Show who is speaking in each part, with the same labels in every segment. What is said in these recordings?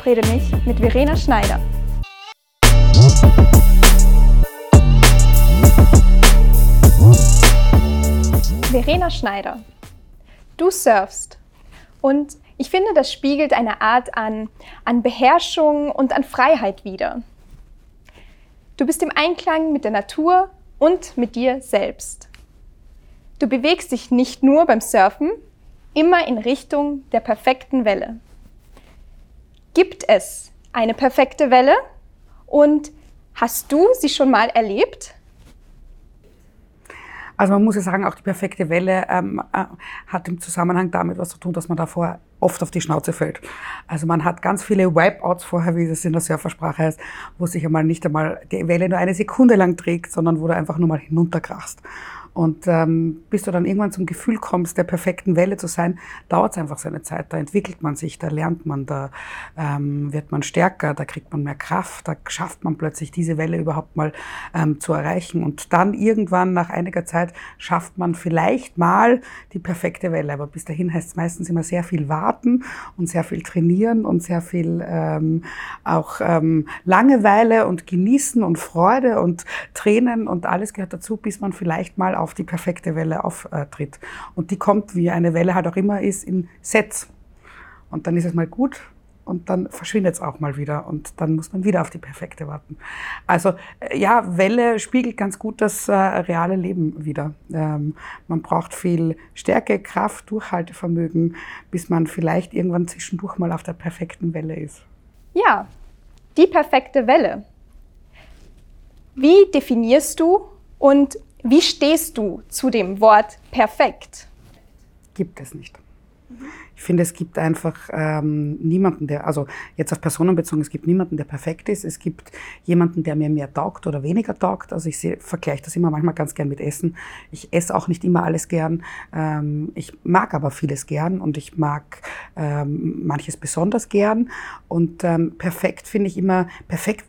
Speaker 1: Verabrede mich mit Verena Schneider. Verena Schneider. Du surfst. Und ich finde, das spiegelt eine Art an, an Beherrschung und an Freiheit wider. Du bist im Einklang mit der Natur und mit dir selbst. Du bewegst dich nicht nur beim Surfen, immer in Richtung der perfekten Welle. Gibt es eine perfekte Welle? Und hast du sie schon mal erlebt?
Speaker 2: Also man muss ja sagen, auch die perfekte Welle ähm, äh, hat im Zusammenhang damit was zu tun, dass man davor oft auf die Schnauze fällt. Also man hat ganz viele Wipeouts vorher, wie das in der Surfersprache heißt, wo sich einmal nicht einmal die Welle nur eine Sekunde lang trägt, sondern wo du einfach nur mal hinunterkrachst. Und ähm, bis du dann irgendwann zum Gefühl kommst, der perfekten Welle zu sein, dauert es einfach seine Zeit. Da entwickelt man sich, da lernt man, da ähm, wird man stärker, da kriegt man mehr Kraft, da schafft man plötzlich diese Welle überhaupt mal ähm, zu erreichen. Und dann irgendwann nach einiger Zeit schafft man vielleicht mal die perfekte Welle. Aber bis dahin heißt es meistens immer sehr viel warten und sehr viel trainieren und sehr viel ähm, auch ähm, Langeweile und genießen und Freude und Tränen und alles gehört dazu, bis man vielleicht mal auf die perfekte Welle auftritt. Und die kommt, wie eine Welle halt auch immer ist, in Sets. Und dann ist es mal gut und dann verschwindet es auch mal wieder und dann muss man wieder auf die perfekte warten. Also äh, ja, Welle spiegelt ganz gut das äh, reale Leben wieder. Ähm, man braucht viel Stärke, Kraft, Durchhaltevermögen, bis man vielleicht irgendwann zwischendurch mal auf der perfekten Welle ist.
Speaker 1: Ja, die perfekte Welle. Wie definierst du und wie stehst du zu dem Wort perfekt?
Speaker 2: Gibt es nicht. Ich finde, es gibt einfach ähm, niemanden, der, also jetzt auf Personen bezogen, es gibt niemanden, der perfekt ist. Es gibt jemanden, der mir mehr taugt oder weniger taugt. Also ich vergleiche das immer manchmal ganz gern mit Essen. Ich esse auch nicht immer alles gern. Ähm, ich mag aber vieles gern und ich mag ähm, manches besonders gern. Und ähm, perfekt finde ich immer, perfekt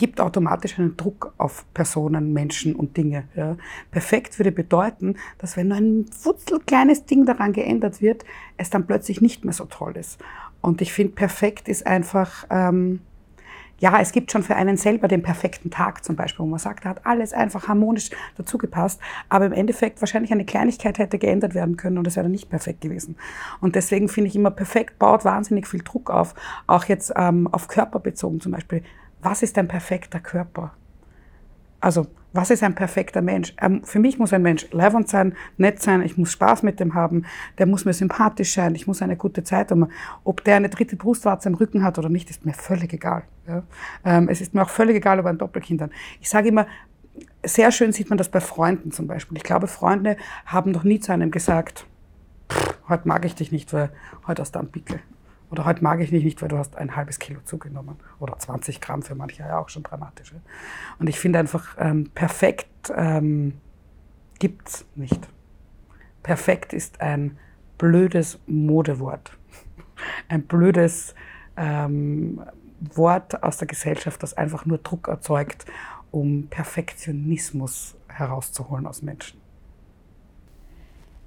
Speaker 2: gibt automatisch einen Druck auf Personen, Menschen und Dinge. Ja. Perfekt würde bedeuten, dass wenn nur ein kleines Ding daran geändert wird, es dann plötzlich nicht mehr so toll ist. Und ich finde, perfekt ist einfach, ähm, ja, es gibt schon für einen selber den perfekten Tag zum Beispiel, wo man sagt, da hat alles einfach harmonisch dazugepasst, aber im Endeffekt wahrscheinlich eine Kleinigkeit hätte geändert werden können und es wäre dann nicht perfekt gewesen. Und deswegen finde ich immer, perfekt baut wahnsinnig viel Druck auf, auch jetzt ähm, auf Körper bezogen zum Beispiel was ist ein perfekter Körper? Also, was ist ein perfekter Mensch? Ähm, für mich muss ein Mensch leibend sein, nett sein, ich muss Spaß mit dem haben, der muss mir sympathisch sein, ich muss eine gute Zeit haben. Ob der eine dritte Brustwarze im Rücken hat oder nicht, ist mir völlig egal. Ähm, es ist mir auch völlig egal, ob er ein Doppelkind hat. Ich sage immer, sehr schön sieht man das bei Freunden zum Beispiel. Ich glaube, Freunde haben noch nie zu einem gesagt, heute mag ich dich nicht, weil heute hast du einen Pickel. Oder heute mag ich dich nicht, weil du hast ein halbes Kilo zugenommen. Oder 20 Gramm für manche ja auch schon dramatisch. Und ich finde einfach, ähm, perfekt ähm, gibt es nicht. Perfekt ist ein blödes Modewort. Ein blödes ähm, Wort aus der Gesellschaft, das einfach nur Druck erzeugt, um Perfektionismus herauszuholen aus Menschen.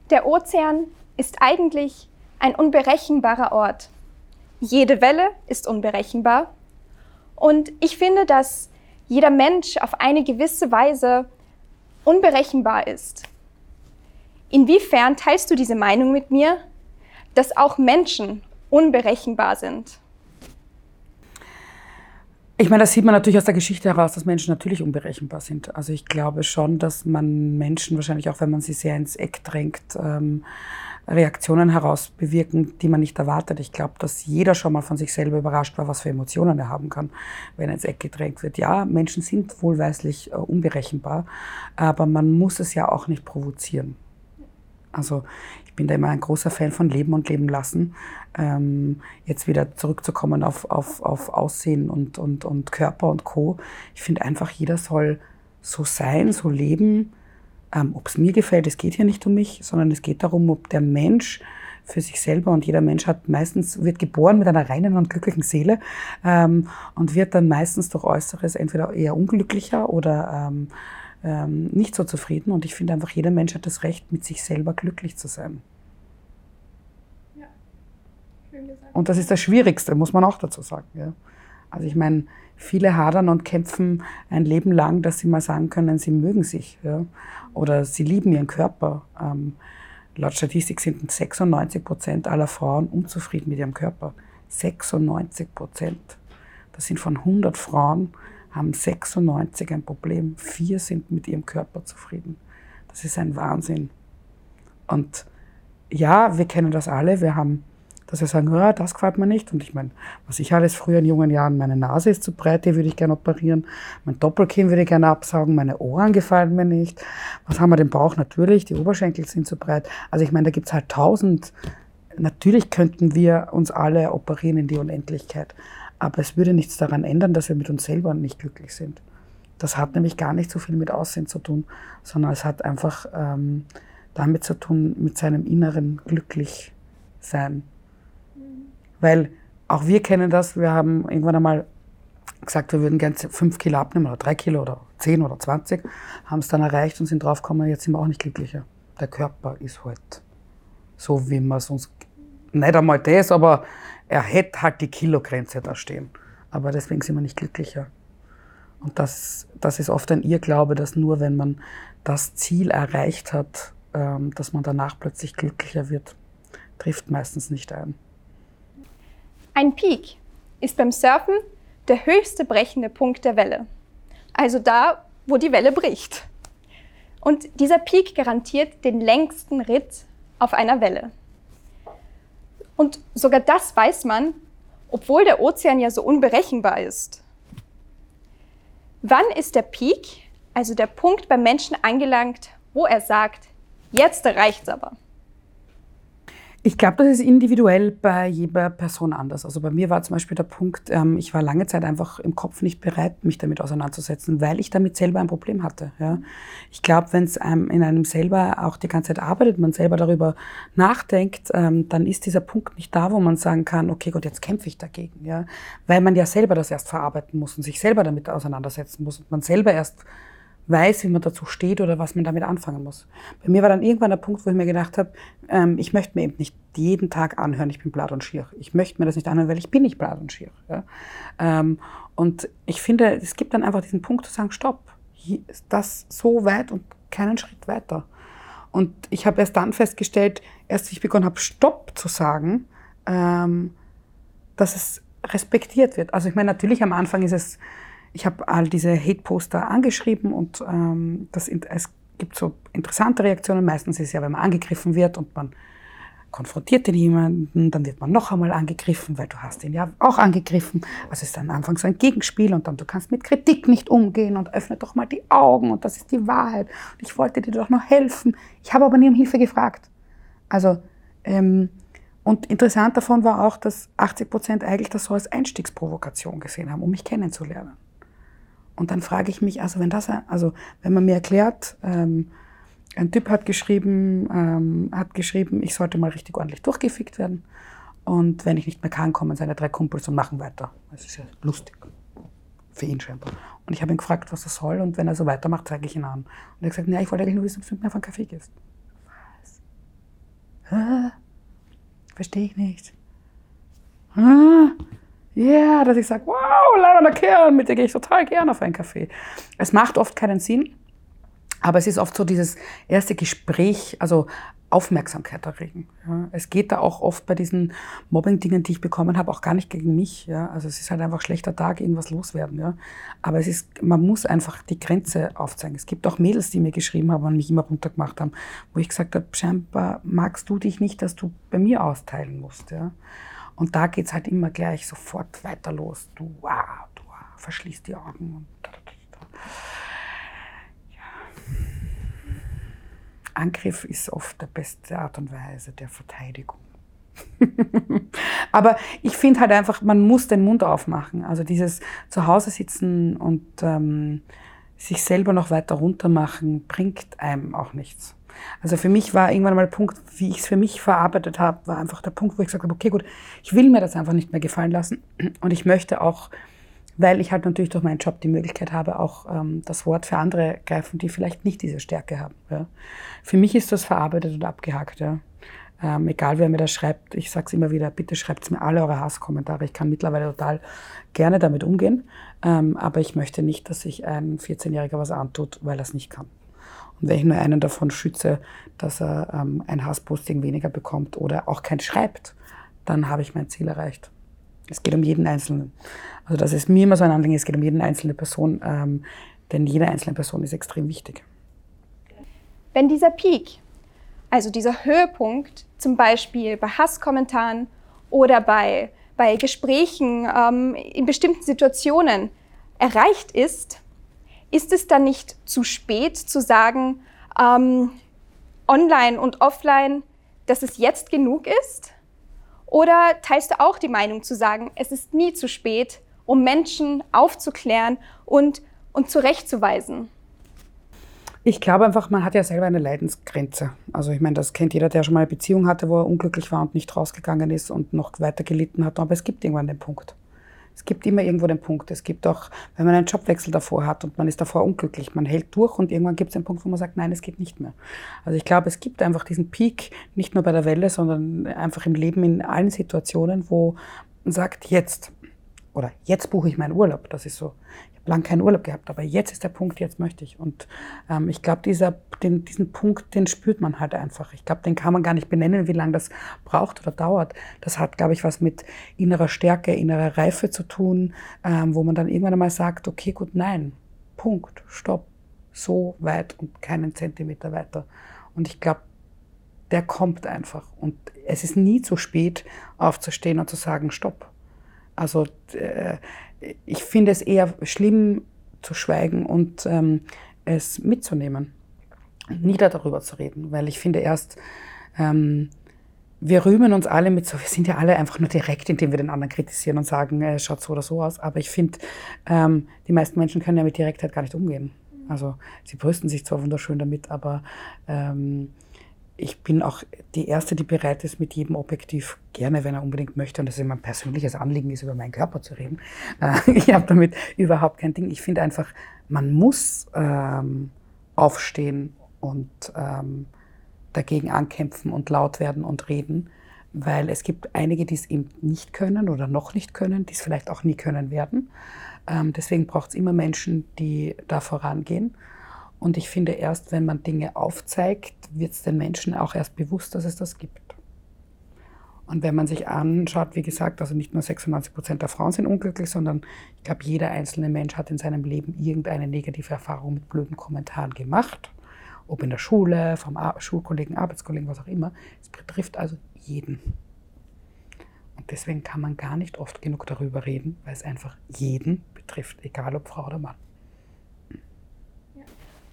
Speaker 1: Der Ozean ist eigentlich ein unberechenbarer Ort. Jede Welle ist unberechenbar. Und ich finde, dass jeder Mensch auf eine gewisse Weise unberechenbar ist. Inwiefern teilst du diese Meinung mit mir, dass auch Menschen unberechenbar sind?
Speaker 2: Ich meine, das sieht man natürlich aus der Geschichte heraus, dass Menschen natürlich unberechenbar sind. Also ich glaube schon, dass man Menschen wahrscheinlich auch, wenn man sie sehr ins Eck drängt, ähm, Reaktionen herausbewirken, die man nicht erwartet. Ich glaube, dass jeder schon mal von sich selber überrascht war, was für Emotionen er haben kann, wenn er ins Eck gedrängt wird. Ja, Menschen sind wohlweislich äh, unberechenbar, aber man muss es ja auch nicht provozieren. Also ich bin da immer ein großer Fan von Leben und Leben lassen. Ähm, jetzt wieder zurückzukommen auf, auf, auf Aussehen und, und, und Körper und Co. Ich finde einfach, jeder soll so sein, so leben, ähm, ob es mir gefällt, es geht hier nicht um mich, sondern es geht darum, ob der Mensch für sich selber und jeder Mensch hat meistens, wird geboren mit einer reinen und glücklichen Seele ähm, und wird dann meistens durch Äußeres entweder eher unglücklicher oder ähm, ähm, nicht so zufrieden. Und ich finde einfach, jeder Mensch hat das Recht, mit sich selber glücklich zu sein.
Speaker 1: Ja.
Speaker 2: Und das ist das Schwierigste, muss man auch dazu sagen. Ja. Also ich meine, viele hadern und kämpfen ein Leben lang, dass sie mal sagen können, sie mögen sich ja. oder sie lieben ihren Körper. Ähm, laut Statistik sind 96 Prozent aller Frauen unzufrieden mit ihrem Körper. 96 Prozent. Das sind von 100 Frauen, haben 96 ein Problem. Vier sind mit ihrem Körper zufrieden. Das ist ein Wahnsinn. Und ja, wir kennen das alle. Wir haben, dass wir sagen, ja, das gefällt mir nicht. Und ich meine, was ich alles früher in jungen Jahren, meine Nase ist zu breit, die würde ich gerne operieren. Mein Doppelkinn würde ich gerne absaugen. Meine Ohren gefallen mir nicht. Was haben wir den Bauch? Natürlich, die Oberschenkel sind zu breit. Also ich meine, da gibt es halt tausend. Natürlich könnten wir uns alle operieren in die Unendlichkeit. Aber es würde nichts daran ändern, dass wir mit uns selber nicht glücklich sind. Das hat nämlich gar nicht so viel mit Aussehen zu tun, sondern es hat einfach ähm, damit zu tun, mit seinem inneren Glücklichsein. Weil auch wir kennen das, wir haben irgendwann einmal gesagt, wir würden gerne fünf Kilo abnehmen oder drei Kilo oder zehn oder zwanzig, haben es dann erreicht und sind draufgekommen, jetzt sind wir auch nicht glücklicher. Der Körper ist halt so, wie man es uns, nicht einmal das, aber er hätte halt die Kilogrenze da stehen. Aber deswegen sind wir nicht glücklicher. Und das, das ist oft ein Irrglaube, dass nur wenn man das Ziel erreicht hat, ähm, dass man danach plötzlich glücklicher wird. Trifft meistens nicht ein.
Speaker 1: Ein Peak ist beim Surfen der höchste brechende Punkt der Welle. Also da, wo die Welle bricht. Und dieser Peak garantiert den längsten Ritt auf einer Welle. Und sogar das weiß man, obwohl der Ozean ja so unberechenbar ist. Wann ist der Peak, also der Punkt beim Menschen angelangt, wo er sagt, jetzt reicht's aber?
Speaker 2: Ich glaube, das ist individuell bei jeder Person anders. Also bei mir war zum Beispiel der Punkt, ähm, ich war lange Zeit einfach im Kopf nicht bereit, mich damit auseinanderzusetzen, weil ich damit selber ein Problem hatte. Ja. Ich glaube, wenn es einem in einem selber auch die ganze Zeit arbeitet, man selber darüber nachdenkt, ähm, dann ist dieser Punkt nicht da, wo man sagen kann, okay Gott, jetzt kämpfe ich dagegen. Ja. Weil man ja selber das erst verarbeiten muss und sich selber damit auseinandersetzen muss und man selber erst weiß, wie man dazu steht oder was man damit anfangen muss. Bei mir war dann irgendwann der Punkt, wo ich mir gedacht habe, ähm, ich möchte mir eben nicht jeden Tag anhören, ich bin blatt und schier. Ich möchte mir das nicht anhören, weil ich bin nicht blatt und schier. Ja? Ähm, und ich finde, es gibt dann einfach diesen Punkt zu sagen, stopp, das so weit und keinen Schritt weiter. Und ich habe erst dann festgestellt, erst wie ich begonnen habe, Stopp zu sagen, ähm, dass es respektiert wird. Also ich meine, natürlich am Anfang ist es ich habe all diese Hate-Poster angeschrieben und ähm, das, es gibt so interessante Reaktionen. Meistens ist es ja, wenn man angegriffen wird und man konfrontiert den jemanden, dann wird man noch einmal angegriffen, weil du hast ihn ja auch angegriffen. Also es ist dann anfangs so ein Gegenspiel und dann du kannst mit Kritik nicht umgehen und öffne doch mal die Augen und das ist die Wahrheit. Und ich wollte dir doch noch helfen. Ich habe aber nie um Hilfe gefragt. Also ähm, und interessant davon war auch, dass 80 Prozent eigentlich das so als Einstiegsprovokation gesehen haben, um mich kennenzulernen. Und dann frage ich mich, also wenn das, also wenn man mir erklärt, ähm, ein Typ hat geschrieben, ähm, hat geschrieben, ich sollte mal richtig ordentlich durchgefickt werden. Und wenn ich nicht mehr kann, kommen seine drei Kumpels und machen weiter. Das ist ja lustig. Für ihn scheinbar. Und ich habe ihn gefragt, was das soll. Und wenn er so weitermacht, zeige ich ihn an. Und er hat gesagt, ja, ich wollte eigentlich nur wissen, ob du mit mir auf einen Kaffee gehst. Was? Verstehe ich nicht. Hä? Ja, yeah, dass ich sage, wow, leibender Kerl, mit dir gehe ich total gerne auf einen Kaffee. Es macht oft keinen Sinn, aber es ist oft so dieses erste Gespräch, also Aufmerksamkeit erregen. Ja. Es geht da auch oft bei diesen Mobbing-Dingen, die ich bekommen habe, auch gar nicht gegen mich. Ja. Also es ist halt einfach schlechter Tag, irgendwas loswerden. Ja. Aber es ist, man muss einfach die Grenze aufzeigen. Es gibt auch Mädels, die mir geschrieben haben und mich immer runtergemacht haben, wo ich gesagt habe, scheinbar magst du dich nicht, dass du bei mir austeilen musst. Ja. Und da geht es halt immer gleich sofort weiter los. Du, wow, du verschließt die Augen. Und. Ja. Angriff ist oft die beste Art und Weise der Verteidigung. Aber ich finde halt einfach, man muss den Mund aufmachen. Also dieses Zuhause sitzen und ähm, sich selber noch weiter runter machen, bringt einem auch nichts. Also für mich war irgendwann mal der Punkt, wie ich es für mich verarbeitet habe, war einfach der Punkt, wo ich gesagt habe, okay, gut, ich will mir das einfach nicht mehr gefallen lassen. Und ich möchte auch, weil ich halt natürlich durch meinen Job die Möglichkeit habe, auch ähm, das Wort für andere greifen, die vielleicht nicht diese Stärke haben. Ja. Für mich ist das verarbeitet und abgehakt. Ja. Ähm, egal wer mir das schreibt, ich sage es immer wieder, bitte schreibt mir alle eure Hasskommentare. Ich kann mittlerweile total gerne damit umgehen, ähm, aber ich möchte nicht, dass sich ein 14-Jähriger was antut, weil er es nicht kann. Und wenn ich nur einen davon schütze, dass er ähm, ein Hassposting weniger bekommt oder auch kein schreibt, dann habe ich mein Ziel erreicht. Es geht um jeden Einzelnen. Also das ist mir immer so ein Anliegen, es geht um jede einzelne Person, ähm, denn jede einzelne Person ist extrem wichtig.
Speaker 1: Wenn dieser Peak, also dieser Höhepunkt, zum Beispiel bei Hasskommentaren oder bei, bei Gesprächen ähm, in bestimmten Situationen erreicht ist, ist es dann nicht zu spät zu sagen, ähm, online und offline, dass es jetzt genug ist? Oder teilst du auch die Meinung zu sagen, es ist nie zu spät, um Menschen aufzuklären und, und zurechtzuweisen?
Speaker 2: Ich glaube einfach, man hat ja selber eine Leidensgrenze. Also ich meine, das kennt jeder, der schon mal eine Beziehung hatte, wo er unglücklich war und nicht rausgegangen ist und noch weiter gelitten hat. Aber es gibt irgendwann den Punkt. Es gibt immer irgendwo den Punkt. Es gibt auch, wenn man einen Jobwechsel davor hat und man ist davor unglücklich, man hält durch und irgendwann gibt es einen Punkt, wo man sagt, nein, es geht nicht mehr. Also ich glaube, es gibt einfach diesen Peak, nicht nur bei der Welle, sondern einfach im Leben in allen Situationen, wo man sagt, jetzt oder jetzt buche ich meinen Urlaub. Das ist so lang keinen Urlaub gehabt, aber jetzt ist der Punkt, jetzt möchte ich. Und ähm, ich glaube, den, diesen Punkt, den spürt man halt einfach. Ich glaube, den kann man gar nicht benennen, wie lange das braucht oder dauert. Das hat, glaube ich, was mit innerer Stärke, innerer Reife zu tun, ähm, wo man dann irgendwann einmal sagt, okay, gut, nein, Punkt, stopp, so weit und keinen Zentimeter weiter. Und ich glaube, der kommt einfach. Und es ist nie zu spät, aufzustehen und zu sagen, stopp. Also äh, ich finde es eher schlimm zu schweigen und ähm, es mitzunehmen, nie darüber zu reden, weil ich finde erst, ähm, wir rühmen uns alle mit so, wir sind ja alle einfach nur direkt, indem wir den anderen kritisieren und sagen, äh, schaut so oder so aus. Aber ich finde, ähm, die meisten Menschen können ja mit Direktheit gar nicht umgehen. Also sie brüsten sich zwar wunderschön damit, aber ähm, ich bin auch die Erste, die bereit ist, mit jedem objektiv gerne, wenn er unbedingt möchte, und das ist immer ein persönliches Anliegen ist, über meinen Körper zu reden. Äh, ich habe damit überhaupt kein Ding. Ich finde einfach, man muss ähm, aufstehen und ähm, dagegen ankämpfen und laut werden und reden, weil es gibt einige, die es eben nicht können oder noch nicht können, die es vielleicht auch nie können werden. Ähm, deswegen braucht es immer Menschen, die da vorangehen. Und ich finde, erst wenn man Dinge aufzeigt, wird es den Menschen auch erst bewusst, dass es das gibt. Und wenn man sich anschaut, wie gesagt, also nicht nur 96 Prozent der Frauen sind unglücklich, sondern ich glaube, jeder einzelne Mensch hat in seinem Leben irgendeine negative Erfahrung mit blöden Kommentaren gemacht. Ob in der Schule, vom Ar Schulkollegen, Arbeitskollegen, was auch immer. Es betrifft also jeden. Und deswegen kann man gar nicht oft genug darüber reden, weil es einfach jeden betrifft, egal ob Frau oder Mann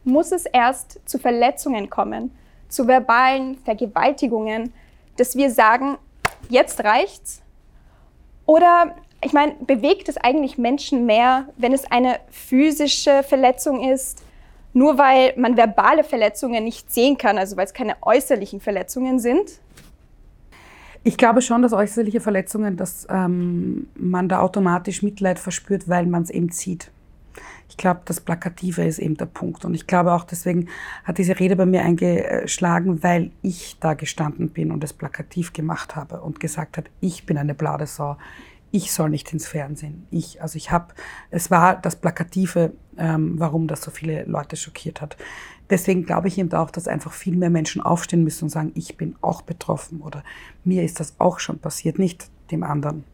Speaker 1: muss es erst zu Verletzungen kommen, zu verbalen Vergewaltigungen, dass wir sagen, jetzt reicht's? Oder, ich meine, bewegt es eigentlich Menschen mehr, wenn es eine physische Verletzung ist, nur weil man verbale Verletzungen nicht sehen kann, also weil es keine äußerlichen Verletzungen sind?
Speaker 2: Ich glaube schon, dass äußerliche Verletzungen, dass ähm, man da automatisch Mitleid verspürt, weil man es eben sieht. Ich glaube, das Plakative ist eben der Punkt. Und ich glaube auch, deswegen hat diese Rede bei mir eingeschlagen, weil ich da gestanden bin und es plakativ gemacht habe und gesagt hat, ich bin eine Bladesau. Ich soll nicht ins Fernsehen. Ich, also ich habe, es war das Plakative, ähm, warum das so viele Leute schockiert hat. Deswegen glaube ich eben auch, dass einfach viel mehr Menschen aufstehen müssen und sagen, ich bin auch betroffen oder mir ist das auch schon passiert, nicht dem anderen.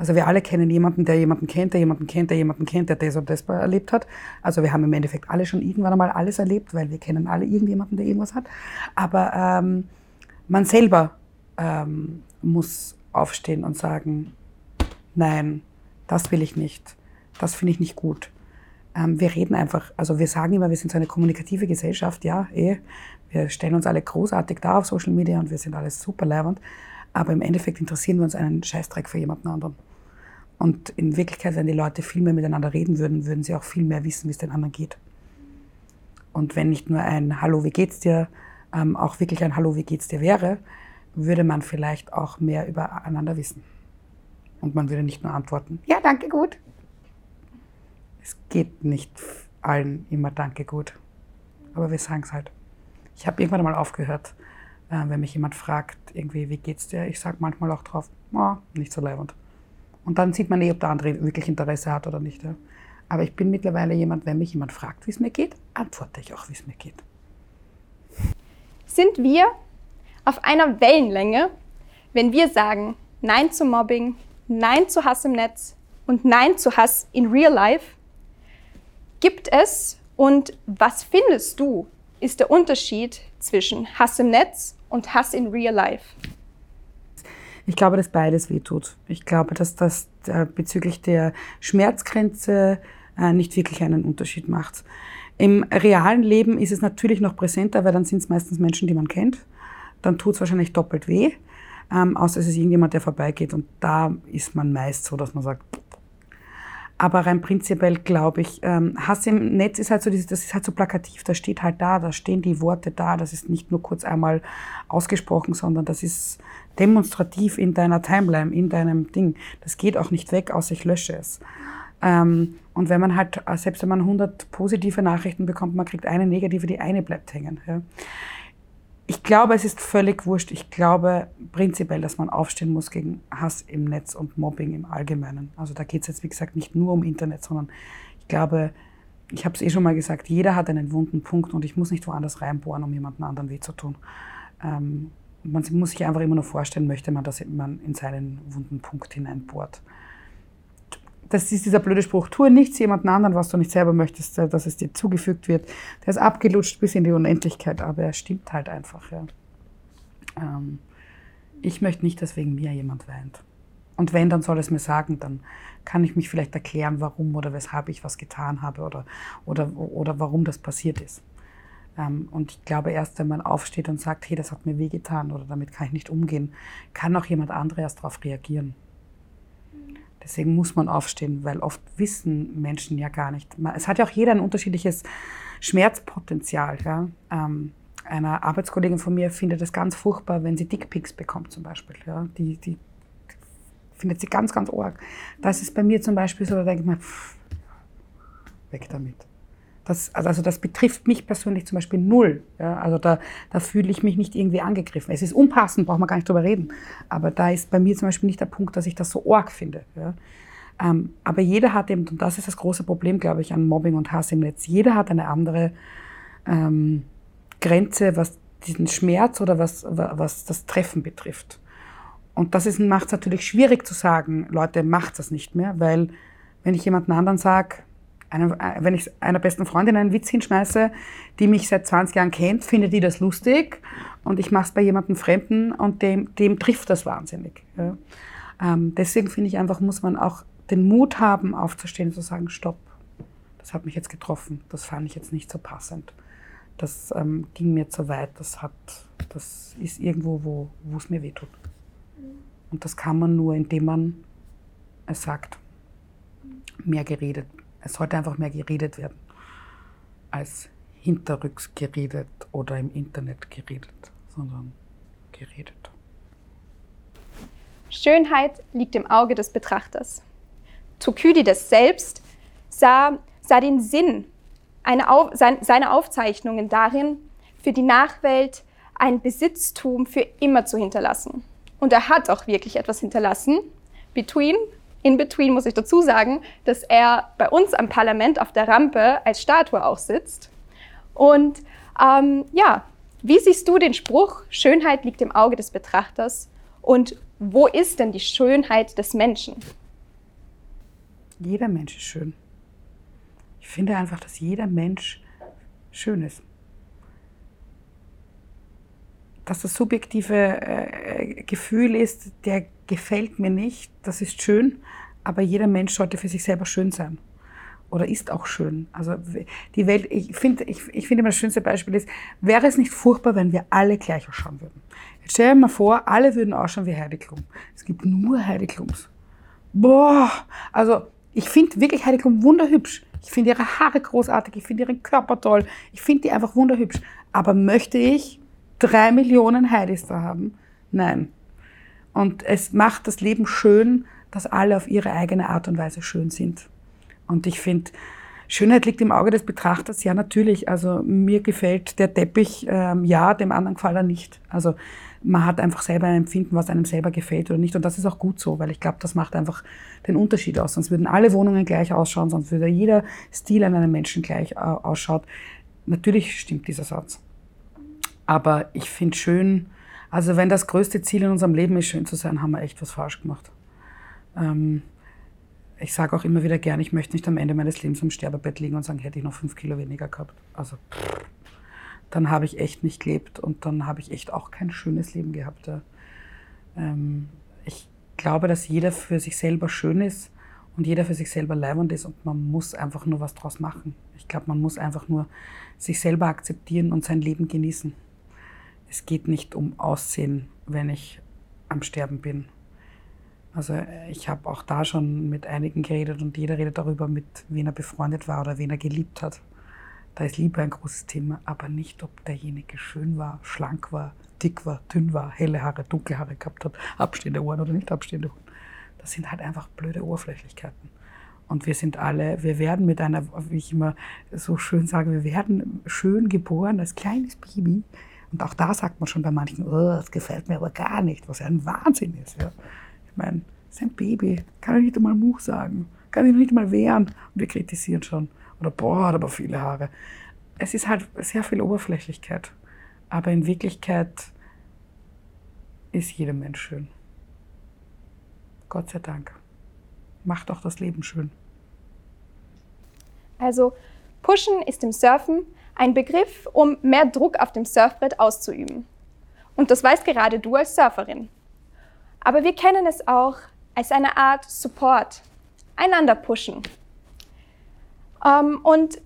Speaker 2: Also wir alle kennen jemanden, der jemanden kennt, der jemanden kennt, der jemanden kennt, der das und das erlebt hat. Also wir haben im Endeffekt alle schon irgendwann einmal alles erlebt, weil wir kennen alle irgendjemanden, der irgendwas hat. Aber ähm, man selber ähm, muss aufstehen und sagen, nein, das will ich nicht, das finde ich nicht gut. Ähm, wir reden einfach, also wir sagen immer, wir sind so eine kommunikative Gesellschaft, ja, eh. Wir stellen uns alle großartig da auf Social Media und wir sind alles super leibend. Aber im Endeffekt interessieren wir uns einen Scheißdreck für jemanden anderen. Und in Wirklichkeit, wenn die Leute viel mehr miteinander reden würden, würden sie auch viel mehr wissen, wie es den anderen geht. Und wenn nicht nur ein Hallo, wie geht's dir, ähm, auch wirklich ein Hallo, wie geht's dir wäre, würde man vielleicht auch mehr übereinander wissen. Und man würde nicht nur antworten, ja, danke, gut. Es geht nicht allen immer danke, gut. Aber wir sagen es halt. Ich habe irgendwann mal aufgehört, Äh, wenn mich jemand fragt, irgendwie, wie geht's dir? Ich sage manchmal auch drauf, oh, nicht so leibend. Und dann sieht man eh, ob der andere wirklich Interesse hat oder nicht. Ja. Aber ich bin mittlerweile jemand, wenn mich jemand fragt, wie es mir geht, antworte ich auch, wie es mir geht.
Speaker 1: Sind wir auf einer Wellenlänge, wenn wir sagen Nein zu Mobbing, Nein zu Hass im Netz und Nein zu Hass in Real Life? Gibt es und was findest du, ist der Unterschied zwischen Hass im Netz und Hass in Real Life?
Speaker 2: Ich glaube, dass beides wehtut. Ich glaube, dass das äh, bezüglich der Schmerzgrenze äh, nicht wirklich einen Unterschied macht. Im realen Leben ist es natürlich noch präsenter, weil dann sind es meistens Menschen, die man kennt. Dann tut es wahrscheinlich doppelt weh, ähm, außer es ist irgendjemand, der vorbeigeht. Und da ist man meist so, dass man sagt, aber rein prinzipiell glaube ich, ähm, Hass im Netz ist halt so, dieses, das ist halt so plakativ, das steht halt da, da stehen die Worte da, das ist nicht nur kurz einmal ausgesprochen, sondern das ist demonstrativ in deiner Timeline, in deinem Ding. Das geht auch nicht weg, außer ich lösche es. Ähm, und wenn man halt, selbst wenn man 100 positive Nachrichten bekommt, man kriegt eine negative, die eine bleibt hängen. Ja. Ich glaube, es ist völlig wurscht. Ich glaube prinzipiell, dass man aufstehen muss gegen Hass im Netz und Mobbing im Allgemeinen. Also da geht es jetzt, wie gesagt, nicht nur um Internet, sondern ich glaube, ich habe es eh schon mal gesagt, jeder hat einen wunden Punkt und ich muss nicht woanders reinbohren, um jemanden anderen weh zu tun. Ähm, man muss sich einfach immer nur vorstellen, möchte man, dass man in seinen wunden Punkt hineinbohrt das ist dieser blöde Spruch, tue nichts jemandem anderen, was du nicht selber möchtest, äh, dass es dir zugefügt wird. Der ist abgelutscht bis in die Unendlichkeit, aber er stimmt halt einfach. Ja. Ähm, ich möchte nicht, dass wegen mir jemand weint. Und wenn, dann soll es mir sagen, dann kann ich mich vielleicht erklären, warum oder weshalb ich was getan habe oder, oder, oder warum das passiert ist. Ähm, und ich glaube, erst wenn man aufsteht und sagt, hey, das hat mir wehgetan oder damit kann ich nicht umgehen, kann auch jemand andere erst darauf reagieren. Deswegen muss man aufstehen, weil oft wissen Menschen ja gar nicht. Es hat ja auch jeder ein unterschiedliches Schmerzpotenzial. Ja? Ähm, eine Arbeitskollegin von mir findet es ganz furchtbar, wenn sie Dickpics bekommt zum Beispiel. Ja? Die, die findet sie ganz, ganz arg. Das ist bei mir zum Beispiel so, da denke ich mir, pff, weg damit. Das, also das betrifft mich persönlich zum Beispiel null. Ja, also da, da fühle ich mich nicht irgendwie angegriffen. Es ist unpassend, braucht man gar nicht drüber reden. Aber da ist bei mir zum Beispiel nicht der Punkt, dass ich das so arg finde. Ja. Ähm, aber jeder hat eben, und das ist das große Problem, glaube ich, an Mobbing und Hass im Netz, jeder hat eine andere ähm, Grenze, was diesen Schmerz oder was, was das Treffen betrifft. Und das macht es natürlich schwierig zu sagen, Leute, macht das nicht mehr, weil wenn ich jemanden anderen sage, eine, äh, wenn ich einer besten Freundin einen Witz hinschmeiße, die mich seit 20 Jahren kennt, findet die das lustig und ich mache es bei jemandem Fremden und dem, dem trifft das wahnsinnig. Ja. Ähm, deswegen finde ich einfach, muss man auch den Mut haben, aufzustehen und zu sagen, stopp, das hat mich jetzt getroffen, das fand ich jetzt nicht so passend. Das ähm, ging mir zu weit, das, hat, das ist irgendwo, wo, wo es mir wehtut. Und das kann man nur, indem man es sagt. Mehr geredet, es sollte einfach mehr geredet werden, als hinterrücks geredet oder im Internet geredet, sondern geredet.
Speaker 1: Schönheit liegt im Auge des Betrachters. Thukydides selbst sah, sah den Sinn Auf, sein, seiner Aufzeichnungen darin, für die Nachwelt ein Besitztum für immer zu hinterlassen. Und er hat auch wirklich etwas hinterlassen. Between in between muss ich dazu sagen, dass er bei uns am Parlament auf der Rampe als Statue auch sitzt. Und ähm, ja, wie siehst du den Spruch, Schönheit liegt im Auge des Betrachters? Und wo ist denn die Schönheit des Menschen?
Speaker 2: Jeder Mensch ist schön. Ich finde einfach, dass jeder Mensch schön ist. Dass das subjektive äh, Gefühl ist, der gefällt mir nicht, das ist schön, aber jeder Mensch sollte für sich selber schön sein. Oder ist auch schön. Also die Welt, ich finde, ich, ich finde immer das schönste Beispiel ist, wäre es nicht furchtbar, wenn wir alle gleich ausschauen würden? Jetzt stell dir mal vor, alle würden ausschauen wie Heidi Klum. Es gibt nur Heidi Klums. Boah, also ich finde wirklich Heidi Klum wunderhübsch. Ich finde ihre Haare großartig, ich finde ihren Körper toll. Ich finde die einfach wunderhübsch. Aber möchte ich drei Millionen Heidis da haben? Nein. Und es macht das Leben schön, dass alle auf ihre eigene Art und Weise schön sind. Und ich finde, Schönheit liegt im Auge des Betrachters, ja natürlich. Also mir gefällt der Teppich, ähm, ja, dem anderen gefällt er nicht. Also man hat einfach selber ein Empfinden, was einem selber gefällt oder nicht. Und das ist auch gut so, weil ich glaube, das macht einfach den Unterschied aus. Sonst würden alle Wohnungen gleich ausschauen, sonst würde jeder Stil an einem Menschen gleich äh, ausschaut. Natürlich stimmt dieser Satz. Aber ich finde schön, also wenn das größte Ziel in unserem Leben ist, schön zu sein, haben wir echt was falsch gemacht. Ähm, ich sage auch immer wieder gern, ich möchte nicht am Ende meines Lebens im Sterbebett liegen und sagen, hätte ich noch fünf Kilo weniger gehabt. Also pff, dann habe ich echt nicht gelebt und dann habe ich echt auch kein schönes Leben gehabt. Ja. Ähm, ich glaube, dass jeder für sich selber schön ist und jeder für sich selber leibend ist und man muss einfach nur was draus machen. Ich glaube, man muss einfach nur sich selber akzeptieren und sein Leben genießen es geht nicht um Aussehen, wenn ich am Sterben bin. Also ich habe auch da schon mit einigen geredet und jeder redet darüber, mit wen er befreundet war oder wen er geliebt hat. Da ist Liebe ein großes Thema, aber nicht, ob derjenige schön war, schlank war, dick war, dünn war, helle Haare, dunkle Haare gehabt hat, abstehende Ohren oder nicht abstehende Ohren. Das sind halt einfach blöde Oberflächlichkeiten. Und wir sind alle, wir werden mit einer, wie ich immer so schön sage, wir werden schön geboren als kleines Baby und auch da sagt man schon bei manchen, oh, das gefällt mir aber gar nicht, was ja ein Wahnsinn ist. Ja. Ich meine, das ist ein Baby, kann er nicht einmal Much sagen, kann sich nicht mal wehren. Und wir kritisieren schon. Oder boah, hat aber viele Haare. Es ist halt sehr viel Oberflächlichkeit. Aber in Wirklichkeit ist jeder Mensch schön. Gott sei Dank. Macht auch das Leben schön.
Speaker 1: Also, Pushen ist im Surfen ein Begriff, um mehr Druck auf dem Surfbrett auszuüben. Und das weißt gerade du als Surferin. Aber wir kennen es auch als eine Art Support, einander pushen. Ähm, und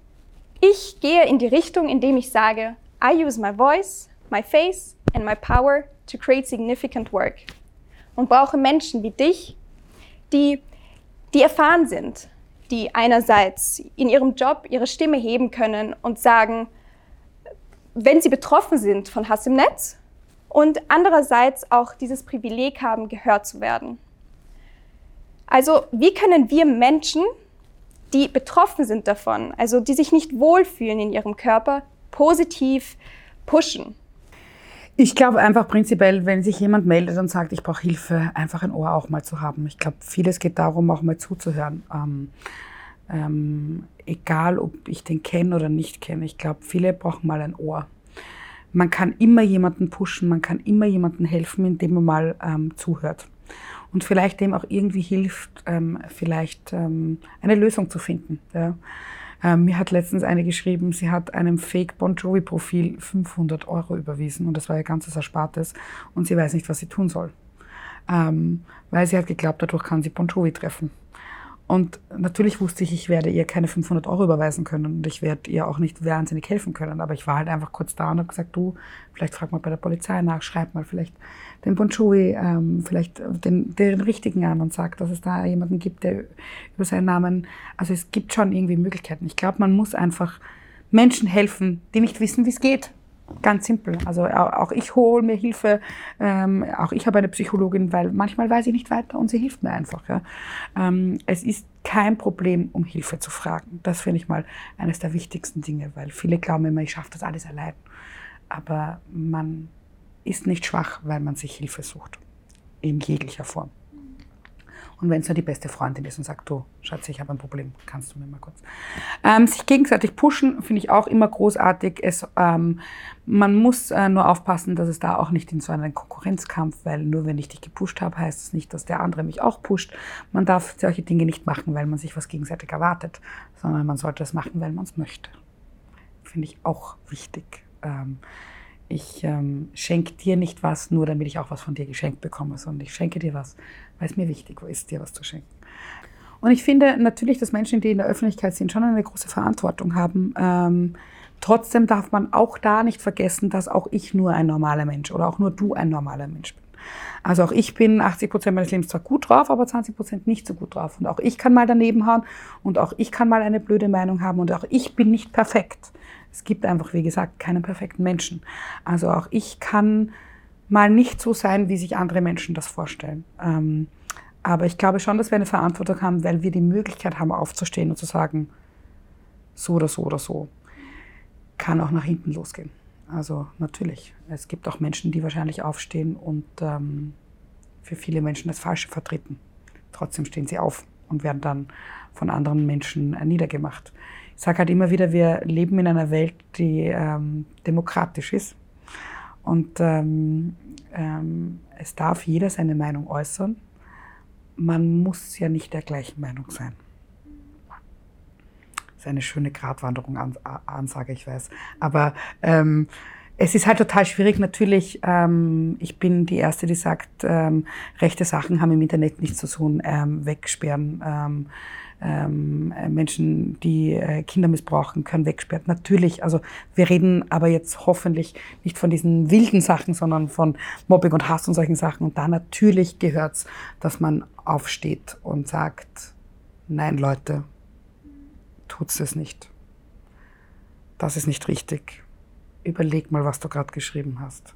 Speaker 1: ich gehe in die Richtung, indem ich sage, I use my voice, my face and my power to create significant work. Und brauche Menschen wie dich, die, die erfahren sind, die einerseits in ihrem Job ihre Stimme heben können und sagen, wenn sie betroffen sind von Hass im Netz und andererseits auch dieses Privileg haben, gehört zu werden. Also wie können wir Menschen, die betroffen sind davon, also die sich nicht wohlfühlen in ihrem Körper, positiv pushen?
Speaker 2: Ich glaube einfach prinzipiell, wenn sich jemand meldet und sagt, ich brauche Hilfe, einfach ein Ohr auch mal zu haben. Ich glaube, vieles geht darum, auch mal zuzuhören. Ähm, ähm, egal, ob ich den kenne oder nicht kenne. Ich glaube, viele brauchen mal ein Ohr. Man kann immer jemanden pushen, man kann immer jemanden helfen, indem man mal ähm, zuhört. Und vielleicht dem auch irgendwie hilft, ähm, vielleicht ähm, eine Lösung zu finden. Ja. Ähm, mir hat letztens eine geschrieben, sie hat einem Fake Bon Jovi Profil 500 Euro überwiesen und das war ihr ganzes Erspartes und sie weiß nicht, was sie tun soll. Ähm, weil sie hat geglaubt, dadurch kann sie Bon Jovi treffen. Und natürlich wusste ich, ich werde ihr keine 500 Euro überweisen können und ich werde ihr auch nicht wahnsinnig helfen können. Aber ich war halt einfach kurz da und habe gesagt, du, vielleicht frag mal bei der Polizei nach, schreib mal vielleicht den Bon Jovi, ähm, vielleicht den, den richtigen an und sag, dass es da jemanden gibt, der über seinen Namen, also es gibt schon irgendwie Möglichkeiten. Ich glaube, man muss einfach Menschen helfen, die nicht wissen, wie es geht. Ganz simpel. Also auch ich hole mir Hilfe. Ähm, auch ich habe eine Psychologin, weil manchmal weiß ich nicht weiter und sie hilft mir einfach. Ja. Ähm, es ist kein Problem, um Hilfe zu fragen. Das finde ich mal eines der wichtigsten Dinge, weil viele glauben immer, ich schaffe das alles allein. Aber man ist nicht schwach, weil man sich Hilfe sucht. In jeglicher Form. Und wenn es nur die beste Freundin ist und sagt, du, Schatz, ich habe ein Problem, kannst du mir mal kurz. Ähm, sich gegenseitig pushen finde ich auch immer großartig. Es, ähm, man muss äh, nur aufpassen, dass es da auch nicht in so einen Konkurrenzkampf, weil nur wenn ich dich gepusht habe, heißt es nicht, dass der andere mich auch pusht. Man darf solche Dinge nicht machen, weil man sich was gegenseitig erwartet, sondern man sollte es machen, weil man es möchte. Finde ich auch wichtig. Ähm, ich ähm, schenke dir nicht was, nur damit ich auch was von dir geschenkt bekomme, sondern ich schenke dir was, weil es mir wichtig ist, dir was zu schenken. Und ich finde natürlich, dass Menschen, die in der Öffentlichkeit sind, schon eine große Verantwortung haben. Ähm, trotzdem darf man auch da nicht vergessen, dass auch ich nur ein normaler Mensch oder auch nur du ein normaler Mensch bist. Also auch ich bin 80 Prozent meines Lebens zwar gut drauf, aber 20 Prozent nicht so gut drauf. Und auch ich kann mal daneben hauen und auch ich kann mal eine blöde Meinung haben und auch ich bin nicht perfekt. Es gibt einfach, wie gesagt, keinen perfekten Menschen. Also auch ich kann mal nicht so sein, wie sich andere Menschen das vorstellen. Ähm, aber ich glaube schon, dass wir eine Verantwortung haben, weil wir die Möglichkeit haben, aufzustehen und zu sagen, so oder so oder so, kann auch nach hinten losgehen. Also natürlich, es gibt auch Menschen, die wahrscheinlich aufstehen und ähm, für viele Menschen das Falsche vertreten. Trotzdem stehen sie auf und werden dann von anderen Menschen äh, niedergemacht. Ich sage halt immer wieder, wir leben in einer Welt, die ähm, demokratisch ist. Und ähm, ähm, es darf jeder seine Meinung äußern. Man muss ja nicht der gleichen Meinung sein. Das ist eine schöne Gratwanderung, Ansage, ich weiß. Aber ähm, es ist halt total schwierig. Natürlich, ähm, ich bin die Erste, die sagt, ähm, rechte Sachen haben im Internet nichts zu tun, ähm, wegsperren. Ähm, ähm, Menschen, die äh, Kinder missbrauchen, können wegsperren. Natürlich, also wir reden aber jetzt hoffentlich nicht von diesen wilden Sachen, sondern von Mobbing und Hass und solchen Sachen. Und da natürlich gehört's, dass man aufsteht und sagt, nein Leute, tut's es nicht. Das ist nicht richtig überleg mal, was du gerade geschrieben hast.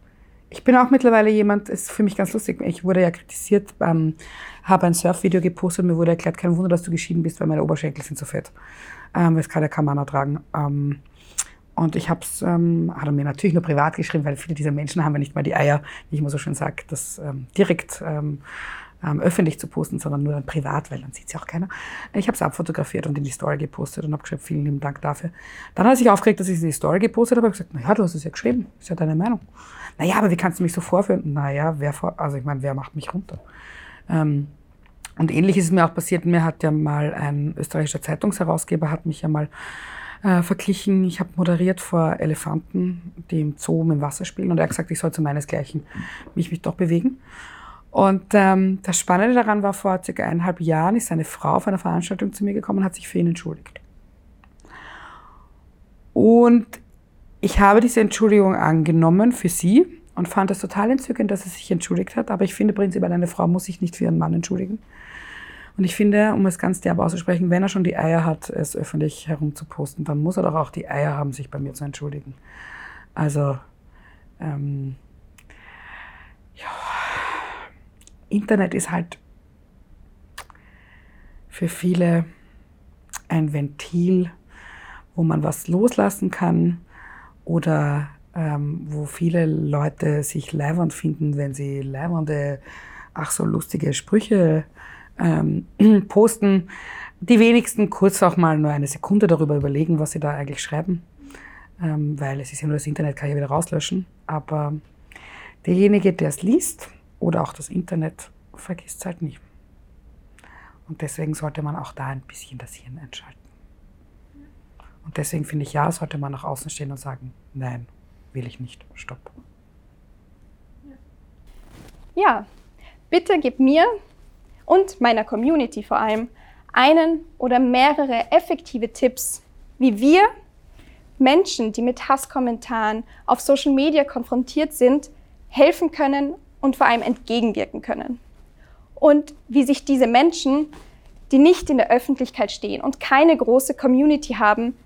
Speaker 2: Ich bin auch mittlerweile jemand, ist für mich ganz lustig. Ich wurde ja kritisiert, ähm, habe ein Surfvideo gepostet, mir wurde erklärt, kein Wunder, dass du geschieden bist, weil meine Oberschenkel sind so fett. Ähm, das kann ja kein Mann ertragen. Ähm, und ich habe es, ähm, hat er mir natürlich nur privat geschrieben, weil viele dieser Menschen haben ja nicht mal die Eier, wie ich immer so schön sage, das ähm, direkt ähm, ähm, öffentlich zu posten, sondern nur dann privat, weil dann sieht sie auch keiner. Ich habe es abfotografiert und in die Story gepostet und habe geschrieben, vielen lieben Dank dafür. Dann hat er sich aufgeregt, dass ich es in die Story gepostet habe. Ich gesagt, naja, du hast es ja geschrieben, ist ja deine Meinung. Naja, aber wie kannst du mich so vorführen? Naja, wer vor, also ich meine, wer macht mich runter? Ähm, und ähnlich ist es mir auch passiert. Mir hat ja mal ein österreichischer Zeitungsherausgeber hat mich ja mal äh, verglichen. Ich habe moderiert vor Elefanten, die im Zoo dem Wasser spielen, und er hat gesagt, ich soll zu meinesgleichen mich, mich doch bewegen. Und ähm, das Spannende daran war, vor circa eineinhalb Jahren ist eine Frau auf einer Veranstaltung zu mir gekommen und hat sich für ihn entschuldigt. Und ich habe diese Entschuldigung angenommen für sie und fand es total entzückend, dass sie sich entschuldigt hat. Aber ich finde prinzipiell, eine Frau muss sich nicht für ihren Mann entschuldigen. Und ich finde, um es ganz derb auszusprechen, wenn er schon die Eier hat, es öffentlich herumzuposten, dann muss er doch auch die Eier haben, sich bei mir zu entschuldigen. Also, ähm, ja, Internet ist halt für viele ein Ventil, wo man was loslassen kann oder ähm, wo viele Leute sich leibernd finden, wenn sie leibernde, ach so lustige Sprüche ähm, posten. Die wenigsten kurz auch mal nur eine Sekunde darüber überlegen, was sie da eigentlich schreiben, ähm, weil es ist ja nur das Internet, kann ich ja wieder rauslöschen. Aber derjenige, der es liest, oder auch das Internet vergisst halt nicht. Und deswegen sollte man auch da ein bisschen das Hirn entschalten. Und deswegen finde ich, ja, sollte man nach außen stehen und sagen, nein, will ich nicht, stopp.
Speaker 1: Ja, bitte gib mir und meiner Community vor allem einen oder mehrere effektive Tipps, wie wir Menschen, die mit Hasskommentaren auf Social Media konfrontiert sind, helfen können und vor allem entgegenwirken können. Und wie sich diese Menschen, die nicht in der Öffentlichkeit stehen und keine große Community haben,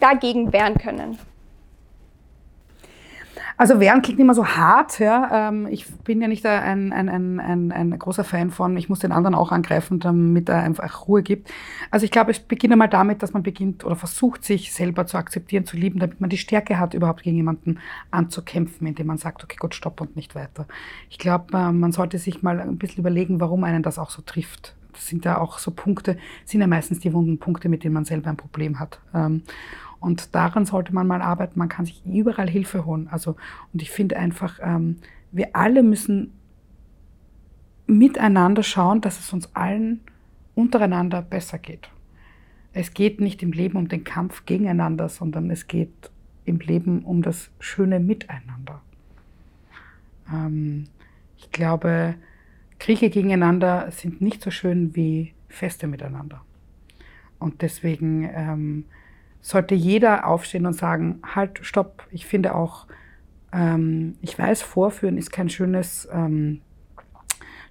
Speaker 1: dagegen wehren können.
Speaker 2: Also wehren klingt immer so hart. Ja. Ähm, ich bin ja nicht ein, ein, ein, ein, großer Fan von, ich muss den anderen auch angreifen, damit er einfach Ruhe gibt. Also ich glaube, es beginnt einmal damit, dass man beginnt oder versucht, sich selber zu akzeptieren, zu lieben, damit man die Stärke hat, überhaupt gegen jemanden anzukämpfen, indem man sagt, okay, gut, stopp und nicht weiter. Ich glaube, äh, man sollte sich mal ein bisschen überlegen, warum einen das auch so trifft. Das sind ja auch so Punkte, sind ja meistens die wunden Punkte, mit denen man selber ein Problem hat. Und daran sollte man mal arbeiten. Man kann sich überall Hilfe holen. Also, und ich finde einfach, ähm, wir alle müssen miteinander schauen, dass es uns allen untereinander besser geht. Es geht nicht im Leben um den Kampf gegeneinander, sondern es geht im Leben um das schöne Miteinander. Ähm, ich glaube, Kriege gegeneinander sind nicht so schön wie Feste miteinander. Und deswegen ähm, sollte jeder aufstehen und sagen, halt, stopp, ich finde auch, ähm, ich weiß, vorführen ist kein schönes, ähm,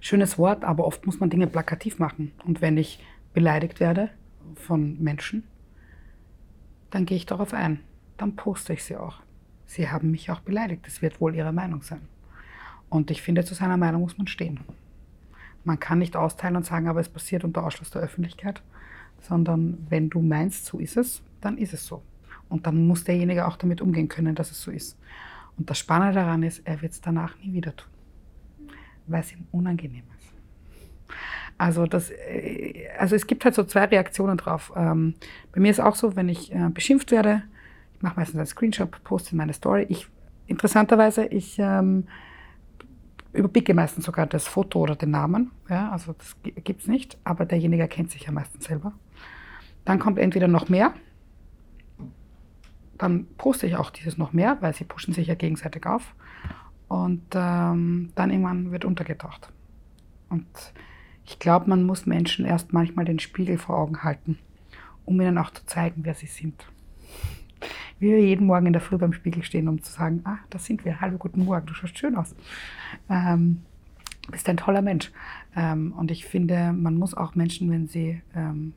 Speaker 2: schönes Wort, aber oft muss man Dinge plakativ machen. Und wenn ich beleidigt werde von Menschen, dann gehe ich darauf ein. Dann poste ich sie auch. Sie haben mich auch beleidigt. Das wird wohl ihre Meinung sein. Und ich finde, zu seiner Meinung muss man stehen. Man kann nicht austeilen und sagen, aber es passiert unter Ausschluss der Öffentlichkeit, sondern wenn du meinst, so ist es, dann ist es so. Und dann muss derjenige auch damit umgehen können, dass es so ist. Und das Spannende daran ist, er wird es danach nie wieder tun, weil es ihm unangenehm ist. Also, das, äh, also es gibt halt so zwei Reaktionen drauf. Ähm, bei mir ist auch so, wenn ich äh, beschimpft werde, ich mache meistens einen Screenshot, poste in meine Story. Ich, interessanterweise, ich ähm, überblicke meistens sogar das Foto oder den Namen. Ja, also das gibt es nicht, aber derjenige erkennt sich ja meistens selber. Dann kommt entweder noch mehr, dann poste ich auch dieses noch mehr, weil sie pushen sich ja gegenseitig auf. Und ähm, dann irgendwann wird untergetaucht. Und ich glaube, man muss Menschen erst manchmal den Spiegel vor Augen halten, um ihnen auch zu zeigen, wer sie sind. Wie wir jeden Morgen in der Früh beim Spiegel stehen, um zu sagen, ah, da sind wir, hallo, guten Morgen, du schaust schön aus. Ähm, bist ein toller Mensch. Ähm, und ich finde, man muss auch Menschen, wenn sie ähm,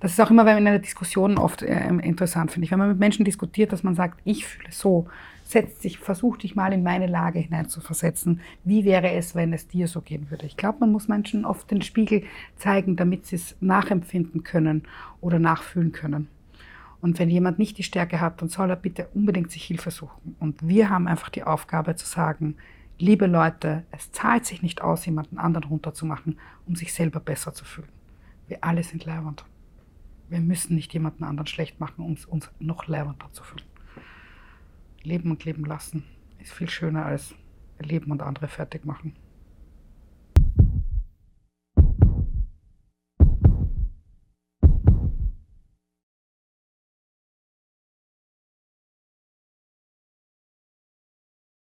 Speaker 2: das ist auch immer in einer Diskussion oft äh, interessant, finde ich. Wenn man mit Menschen diskutiert, dass man sagt, ich fühle so, setzt sich, versuch dich mal in meine Lage hineinzuversetzen. Wie wäre es, wenn es dir so gehen würde? Ich glaube, man muss Menschen oft den Spiegel zeigen, damit sie es nachempfinden können oder nachfühlen können. Und wenn jemand nicht die Stärke hat, dann soll er bitte unbedingt sich Hilfe suchen. Und wir haben einfach die Aufgabe zu sagen, liebe Leute, es zahlt sich nicht aus, jemanden anderen runterzumachen, um sich selber besser zu fühlen. Wir alle sind leibend. Wir müssen nicht jemanden anderen schlecht machen, um uns noch leibender zu fühlen. Leben und leben lassen ist viel schöner als leben und andere fertig machen.